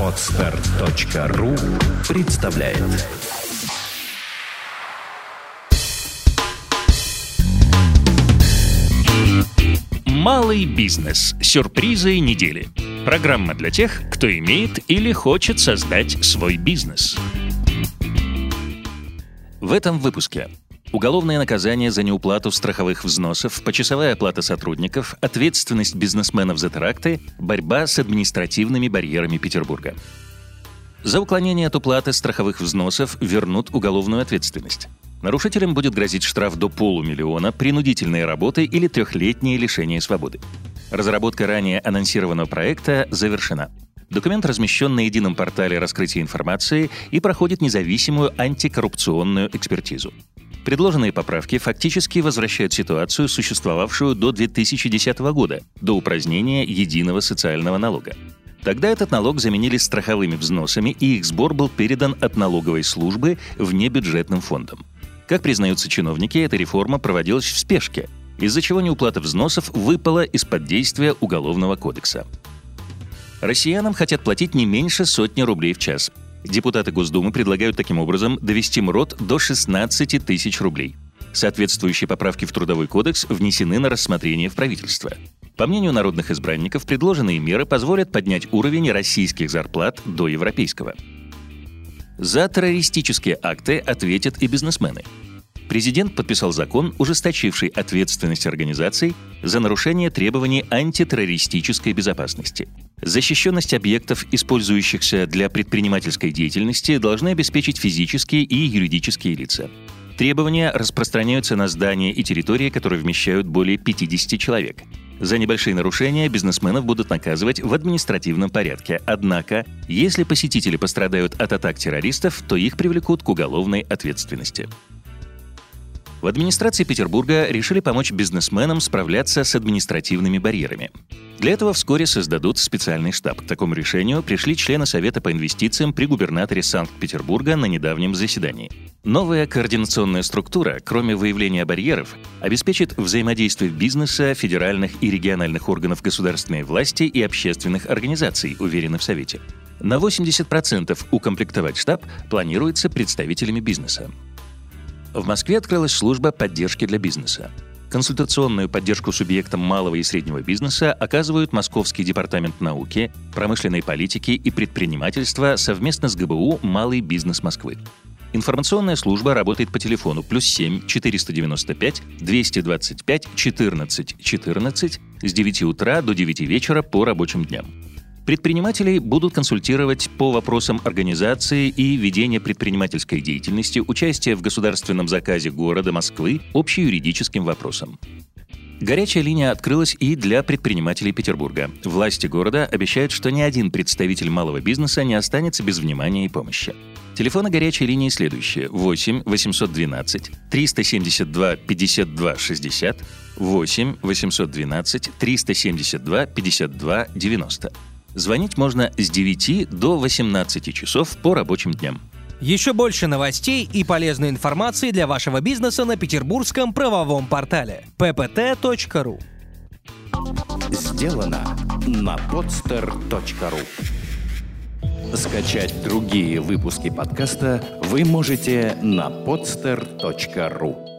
Отстар.ру представляет Малый бизнес. Сюрпризы недели. Программа для тех, кто имеет или хочет создать свой бизнес. В этом выпуске Уголовное наказание за неуплату страховых взносов, почасовая оплата сотрудников, ответственность бизнесменов за теракты, борьба с административными барьерами Петербурга. За уклонение от уплаты страховых взносов вернут уголовную ответственность. Нарушителям будет грозить штраф до полумиллиона, принудительные работы или трехлетнее лишение свободы. Разработка ранее анонсированного проекта завершена. Документ размещен на едином портале раскрытия информации и проходит независимую антикоррупционную экспертизу. Предложенные поправки фактически возвращают ситуацию, существовавшую до 2010 года, до упразднения единого социального налога. Тогда этот налог заменили страховыми взносами, и их сбор был передан от налоговой службы внебюджетным фондам. Как признаются чиновники, эта реформа проводилась в спешке, из-за чего неуплата взносов выпала из-под действия Уголовного кодекса. Россиянам хотят платить не меньше сотни рублей в час – Депутаты Госдумы предлагают таким образом довести МРОД до 16 тысяч рублей. Соответствующие поправки в Трудовой кодекс внесены на рассмотрение в правительство. По мнению народных избранников, предложенные меры позволят поднять уровень российских зарплат до европейского. За террористические акты ответят и бизнесмены. Президент подписал закон, ужесточивший ответственность организаций за нарушение требований антитеррористической безопасности – Защищенность объектов, использующихся для предпринимательской деятельности, должны обеспечить физические и юридические лица. Требования распространяются на здания и территории, которые вмещают более 50 человек. За небольшие нарушения бизнесменов будут наказывать в административном порядке. Однако, если посетители пострадают от атак террористов, то их привлекут к уголовной ответственности. В администрации Петербурга решили помочь бизнесменам справляться с административными барьерами. Для этого вскоре создадут специальный штаб. К такому решению пришли члены Совета по инвестициям при губернаторе Санкт-Петербурга на недавнем заседании. Новая координационная структура, кроме выявления барьеров, обеспечит взаимодействие бизнеса, федеральных и региональных органов государственной власти и общественных организаций, уверены в Совете. На 80% укомплектовать штаб планируется представителями бизнеса. В Москве открылась служба поддержки для бизнеса. Консультационную поддержку субъектам малого и среднего бизнеса оказывают Московский департамент науки, промышленной политики и предпринимательства совместно с ГБУ «Малый бизнес Москвы». Информационная служба работает по телефону плюс 7 495 225 14 14 с 9 утра до 9 вечера по рабочим дням. Предпринимателей будут консультировать по вопросам организации и ведения предпринимательской деятельности, участия в государственном заказе города Москвы, общеюридическим вопросам. Горячая линия открылась и для предпринимателей Петербурга. Власти города обещают, что ни один представитель малого бизнеса не останется без внимания и помощи. Телефоны горячей линии следующие. 8 812 372 52 60 8 812 372 52 90. Звонить можно с 9 до 18 часов по рабочим дням. Еще больше новостей и полезной информации для вашего бизнеса на петербургском правовом портале ppt.ru Сделано на podster.ru Скачать другие выпуски подкаста вы можете на podster.ru